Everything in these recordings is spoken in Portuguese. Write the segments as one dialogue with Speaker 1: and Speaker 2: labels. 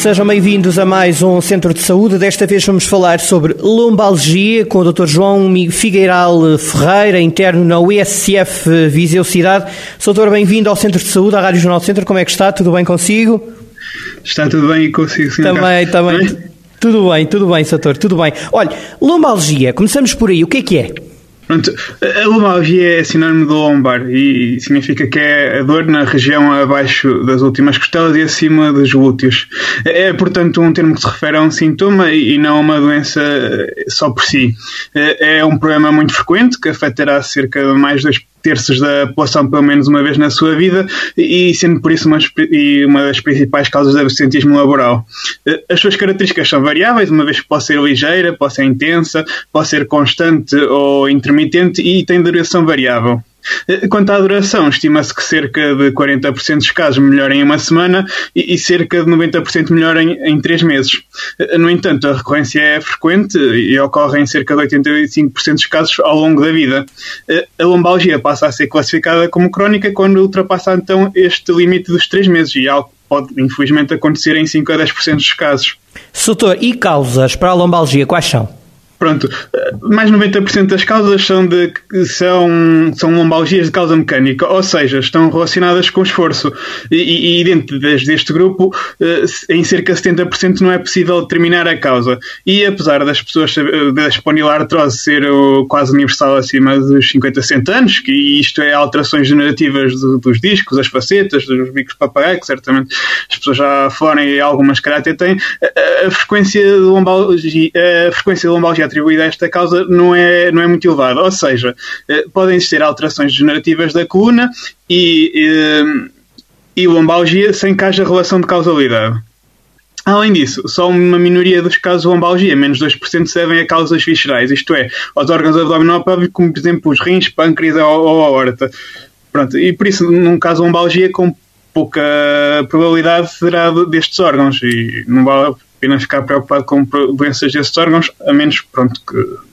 Speaker 1: Sejam bem-vindos a mais um Centro de Saúde. Desta vez vamos falar sobre lombalgia com o Dr. João Figueiral Ferreira, interno na USCF Viseu Cidade. Doutor, bem-vindo ao Centro de Saúde, à Rádio Jornal do Centro. Como é que está? Tudo bem consigo?
Speaker 2: Está tudo bem e consigo, sim.
Speaker 1: Também, também. Tudo bem, tudo bem, doutor, tudo bem. Olha, lombalgia, começamos por aí. O que é que é?
Speaker 2: Pronto, a lombalgia é sinónimo de lombar e significa que é a dor na região abaixo das últimas costelas e acima dos glúteos. É, portanto, um termo que se refere a um sintoma e não a uma doença só por si. É, é um problema muito frequente que afetará cerca de mais de terços da população pelo menos uma vez na sua vida e sendo por isso uma, uma das principais causas de absentismo laboral. Eh, as suas características são variáveis, uma vez que pode ser ligeira, pode ser intensa, pode ser constante ou intermitente e tem duração variável. Eh, quanto à duração, estima-se que cerca de 40% dos casos melhorem em uma semana e, cerca de 90% melhorem em 3 meses. Eh, no entanto, a recorrência é frequente e ocorre em cerca de 85% dos casos ao longo da vida. Eh, a lombalgia passa a ser classificada como crónica quando ultrapassa então este limite dos 3 meses e algo pode, infelizmente, acontecer em 5 a 10% dos casos.
Speaker 1: Soutor, e causas para a lombalgia quais são?
Speaker 2: Pronto, mais 90% das causas são, de, são, são lombalgias de causa mecânica, ou seja, estão relacionadas com esforço. E, e dentro deste grupo, eh, em cerca de 70% não é possível determinar a causa. E apesar das pessoas da espondiloartrose ser quase universal acima dos 50, 60 anos, que isto é alterações degenerativas dos discos, das facetas, dos bicos papagaio, que certamente as pessoas já falaram e algumas até têm, a frequência de lombalgia, a frequência de lombalgia atribuída a esta causa não é, não é muito elevada. Ou seja, eh, podem existir alterações degenerativas da coluna e, e, eh, e lombalgia sem que haja relação de causalidade. Além disso, só uma minoria dos casos de lombalgia, menos 2%, se devem a causas viscerais, isto é, aos órgãos abdominopélvicos, como por exemplo os rins, pâncreas ou, ou a aorta. Pronto, e por isso, num caso de lombalgia, com pouca probabilidade será destes órgãos e não vale pena ficar preocupado com doenças desses órgãos, a menos pronto que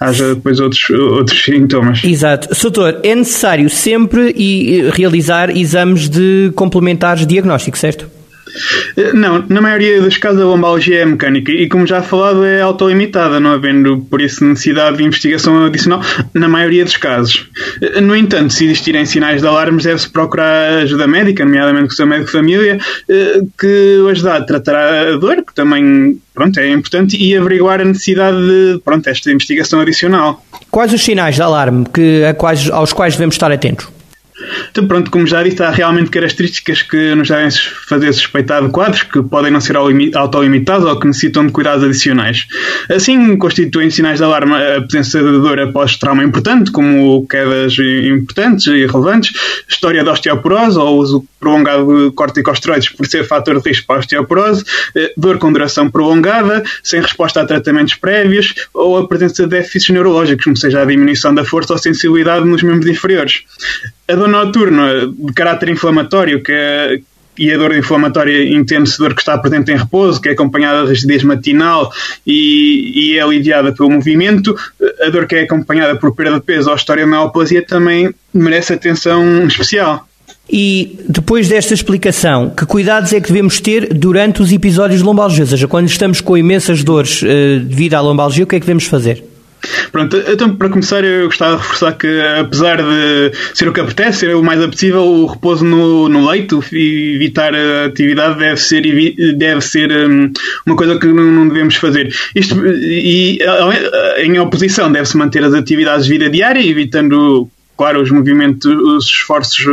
Speaker 2: haja depois outros, outros sintomas.
Speaker 1: Exato. Soutor, é necessário sempre realizar exames de complementares diagnóstico, certo?
Speaker 2: Não, na maioria dos casos a lombalgia é mecânica e, como já falado, é autolimitada, não havendo por isso necessidade de investigação adicional na maioria dos casos. No entanto, se existirem sinais de alarmes, deve-se procurar ajuda médica, nomeadamente com o seu médico de família, eh, que o ajudar a tratar a dor, que também pronto, é importante, e averiguar a necessidade de pronto, esta investigação adicional.
Speaker 1: Quais os sinais de alarme que, quais, aos quais devemos estar atentos?
Speaker 2: Então, pronto, como já disse, há realmente características que nos devem fazer suspeitar de quadros que podem não ser autolimitados ou que necessitam de cuidados adicionais. Assim, constituem sinais de alarme a presença de dor após trauma importante, como quedas importantes e relevantes, história de osteoporose ou uso prolongado de corticosteroides por ser fator de risco para a osteoporose, eh, dor com duração prolongada, sem resposta a tratamentos prévios ou a presença de déficits neurológicos, como seja a diminuição da força ou sensibilidade nos membros inferiores. A dor noturna de caráter inflamatório, que é, e a dor inflamatória entende-se dor que está presente em repouso, que é acompanhada de rigidez matinal e, e, é aliviada pelo movimento. A dor que é acompanhada por perda de peso ou história de neoplasia também merece atenção especial.
Speaker 1: E depois desta explicação, que cuidados é que devemos ter durante os episódios de lombalgia? Ou seja, quando estamos com imensas dores uh, devido à lombalgia, o que é que devemos fazer?
Speaker 2: Pronto, então para começar eu gostava de reforçar que apesar de ser o que apetece, ser o mais apetecível, o repouso no, no leito e evitar a atividade deve ser, deve ser um, uma coisa que não devemos fazer. Isto, e em oposição deve-se manter as atividades de vida diária, evitando claro, os movimentos, os esforços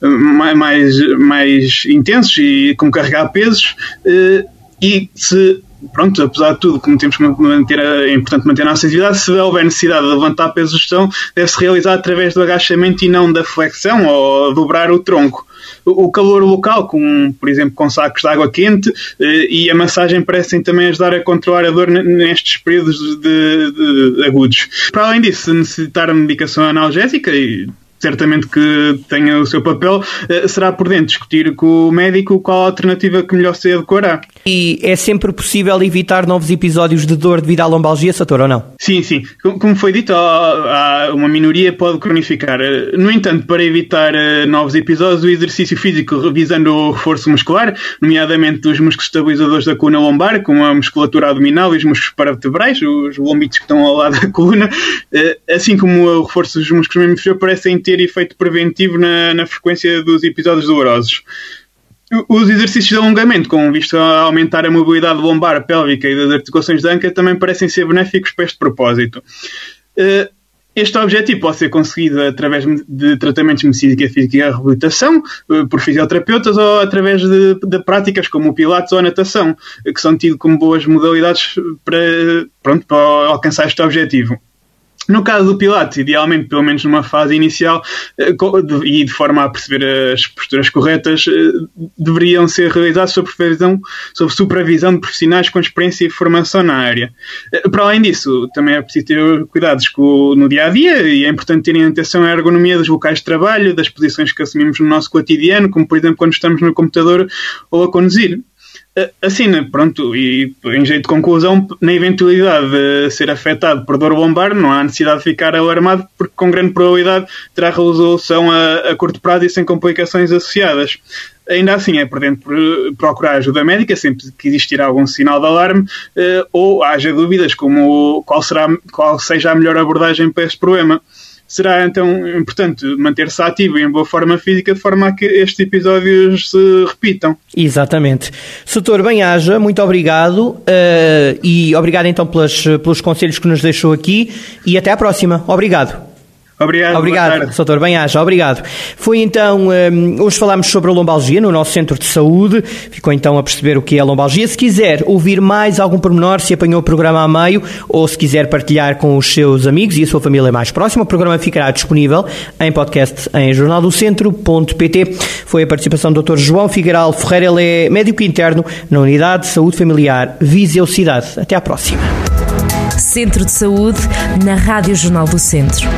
Speaker 2: mais, mais, mais intensos e como carregar pesos eh, e se pronto, apesar de tudo, como temos que manter, é importante manter a nossa atividade, se houver necessidade de levantar peso de gestão, deve-se realizar através do agachamento e não da flexão ou dobrar o tronco. O calor local, com, por exemplo, com sacos de água quente eh, e a massagem parecem também ajudar a controlar a dor nestes períodos de, de, de agudos. Para além disso, se necessitar medicação analgésica, certamente que tenha o seu papel, uh, será por dentro discutir com o médico qual a alternativa que melhor se adequará.
Speaker 1: E é sempre possível evitar novos episódios de dor devido à lombalgia, Sator, ou não?
Speaker 2: Sim, sim. Como foi dito, uma minoria pode cronificar. No entanto, para evitar novos episódios, o exercício físico visando o reforço muscular, nomeadamente dos músculos estabilizadores da coluna lombar, como a musculatura abdominal e os músculos paravertebrais, os lombitos que estão ao lado da coluna, eh, assim como o reforço dos músculos membro inferior, parecem ter efeito preventivo na, na frequência dos episódios dolorosos. Os exercícios de alongamento, com visto a aumentar a mobilidade lombar, pélvica e das articulações da anca, também parecem ser benéficos para este propósito. Eh, este objetivo pode ser conseguido através de tratamentos de medicina física e reabilitação eh, por fisioterapeutas ou através de, de, práticas como o pilates ou a natação, que são tidos como boas modalidades para, pronto, para alcançar este objetivo. No caso do Pilates, idealmente, pelo menos numa fase inicial, eh, e de forma a perceber as posturas corretas, eh, deveriam ser realizados sob supervisão, sob supervisão de profissionais com experiência e formação na área. Eh, para além disso, também é preciso ter cuidados no dia a dia e é importante terem atenção à ergonomia dos locais de trabalho, das posições que assumimos no nosso cotidiano, como por exemplo quando estamos no computador ou a conduzir. Assim, né, pronto, e em jeito de conclusão, na eventualidade de ser afetado por dor lombar, não há necessidade de ficar alarmado, porque com grande probabilidade terá resolução a, a curto prazo e sem complicações associadas. Ainda assim, é prudente procurar ajuda médica sempre que existir algum sinal de alarme eh, ou haja dúvidas como qual, será, qual seja a melhor abordagem para este problema será então importante manter-se ativo e em boa forma física de forma a que estes episódios se repitam.
Speaker 1: Exatamente. Soutor Bem-Haja, muito obrigado uh, e obrigado então pelas, pelos conselhos que nos deixou aqui e até à próxima. Obrigado.
Speaker 2: Obrigado.
Speaker 1: Obrigado, Benhaja, obrigado. Foi então, um, hoje falámos sobre a lombalgia no nosso centro de saúde, ficou então a perceber o que é a lombalgia. Se quiser ouvir mais algum pormenor, se apanhou o programa a meio, ou se quiser partilhar com os seus amigos e a sua família mais próxima, o programa ficará disponível em podcast em jornaldocentro.pt. Foi a participação do Dr. João Figueiral Ferreira, ele é médico interno na Unidade de Saúde Familiar Viseu Cidade. Até à próxima.
Speaker 3: Centro de Saúde, na Rádio Jornal do Centro.